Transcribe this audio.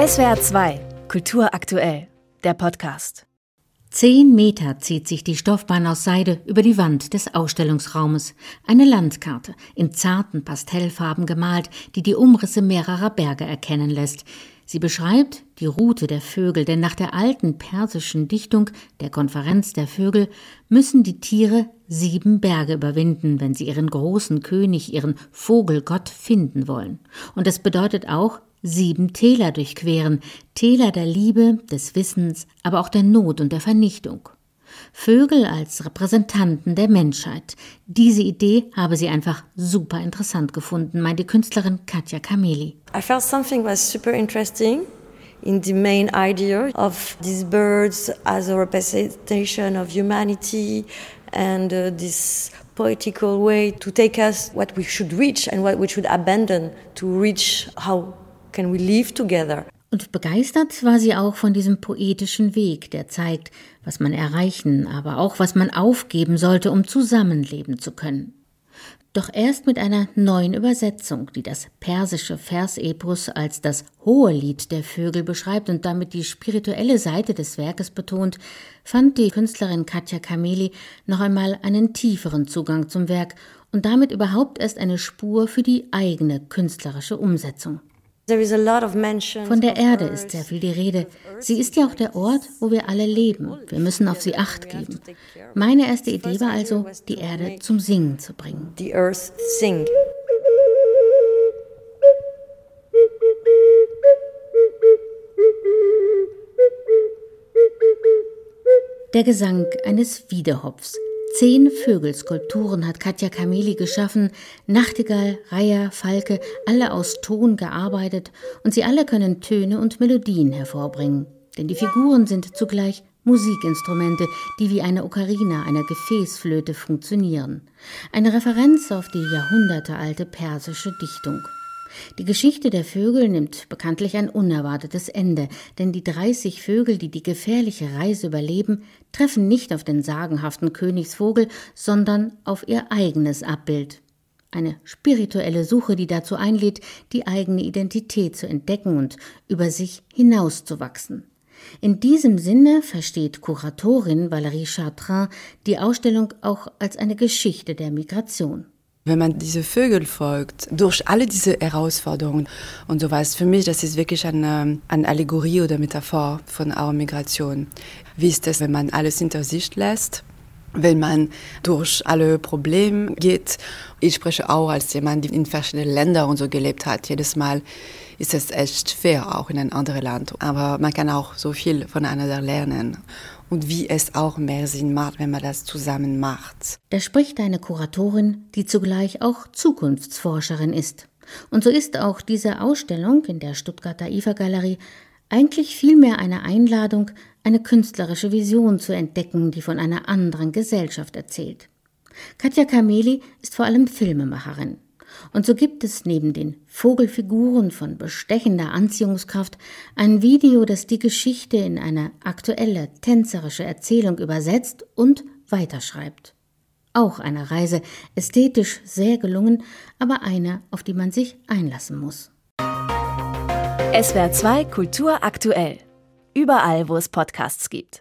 SWR 2, Kultur aktuell, der Podcast. Zehn Meter zieht sich die Stoffbahn aus Seide über die Wand des Ausstellungsraumes. Eine Landkarte, in zarten Pastellfarben gemalt, die die Umrisse mehrerer Berge erkennen lässt. Sie beschreibt die Route der Vögel, denn nach der alten persischen Dichtung der Konferenz der Vögel müssen die Tiere sieben Berge überwinden, wenn sie ihren großen König, ihren Vogelgott finden wollen. Und es bedeutet auch sieben Täler durchqueren, Täler der Liebe, des Wissens, aber auch der Not und der Vernichtung. Vögel als Repräsentanten der Menschheit. Diese Idee habe sie einfach super interessant gefunden, meint die Künstlerin Katja Kameli. I felt something was super interesting in the main idea of these birds as a representation of humanity and uh, this poetical way to take us what we should reach and what we should abandon to reach how can we live together. Und begeistert war sie auch von diesem poetischen Weg, der zeigt, was man erreichen, aber auch was man aufgeben sollte, um zusammenleben zu können. Doch erst mit einer neuen Übersetzung, die das persische Versepos als das hohe Lied der Vögel beschreibt und damit die spirituelle Seite des Werkes betont, fand die Künstlerin Katja Kameli noch einmal einen tieferen Zugang zum Werk und damit überhaupt erst eine Spur für die eigene künstlerische Umsetzung. Von der Erde ist sehr viel die Rede. Sie ist ja auch der Ort, wo wir alle leben. Wir müssen auf sie acht geben. Meine erste Idee war also, die Erde zum Singen zu bringen. Der Gesang eines Wiedehopfs Zehn Vögelskulpturen hat Katja Kameli geschaffen, Nachtigall, Reiher, Falke, alle aus Ton gearbeitet und sie alle können Töne und Melodien hervorbringen. Denn die Figuren sind zugleich Musikinstrumente, die wie eine Ocarina, einer Gefäßflöte funktionieren. Eine Referenz auf die jahrhundertealte persische Dichtung. Die Geschichte der Vögel nimmt bekanntlich ein unerwartetes Ende, denn die 30 Vögel, die die gefährliche Reise überleben, treffen nicht auf den sagenhaften Königsvogel, sondern auf ihr eigenes Abbild. Eine spirituelle Suche, die dazu einlädt, die eigene Identität zu entdecken und über sich hinauszuwachsen. In diesem Sinne versteht Kuratorin Valérie Chartrain die Ausstellung auch als eine Geschichte der Migration. Wenn man diese Vögel folgt, durch alle diese Herausforderungen und sowas, für mich, das ist wirklich eine, eine Allegorie oder Metaphor von our Migration. Wie ist es, wenn man alles hinter sich lässt? wenn man durch alle Probleme geht. Ich spreche auch als jemand, der in verschiedenen Ländern und so gelebt hat. Jedes Mal ist es echt fair, auch in ein anderes Land. Aber man kann auch so viel voneinander lernen und wie es auch mehr Sinn macht, wenn man das zusammen macht. Da spricht eine Kuratorin, die zugleich auch Zukunftsforscherin ist. Und so ist auch diese Ausstellung in der Stuttgarter IFA-Galerie eigentlich vielmehr eine Einladung, eine künstlerische Vision zu entdecken, die von einer anderen Gesellschaft erzählt. Katja Kameli ist vor allem Filmemacherin. Und so gibt es neben den Vogelfiguren von bestechender Anziehungskraft ein Video, das die Geschichte in eine aktuelle tänzerische Erzählung übersetzt und weiterschreibt. Auch eine Reise, ästhetisch sehr gelungen, aber eine, auf die man sich einlassen muss. SWR 2 Kultur aktuell. Überall, wo es Podcasts gibt.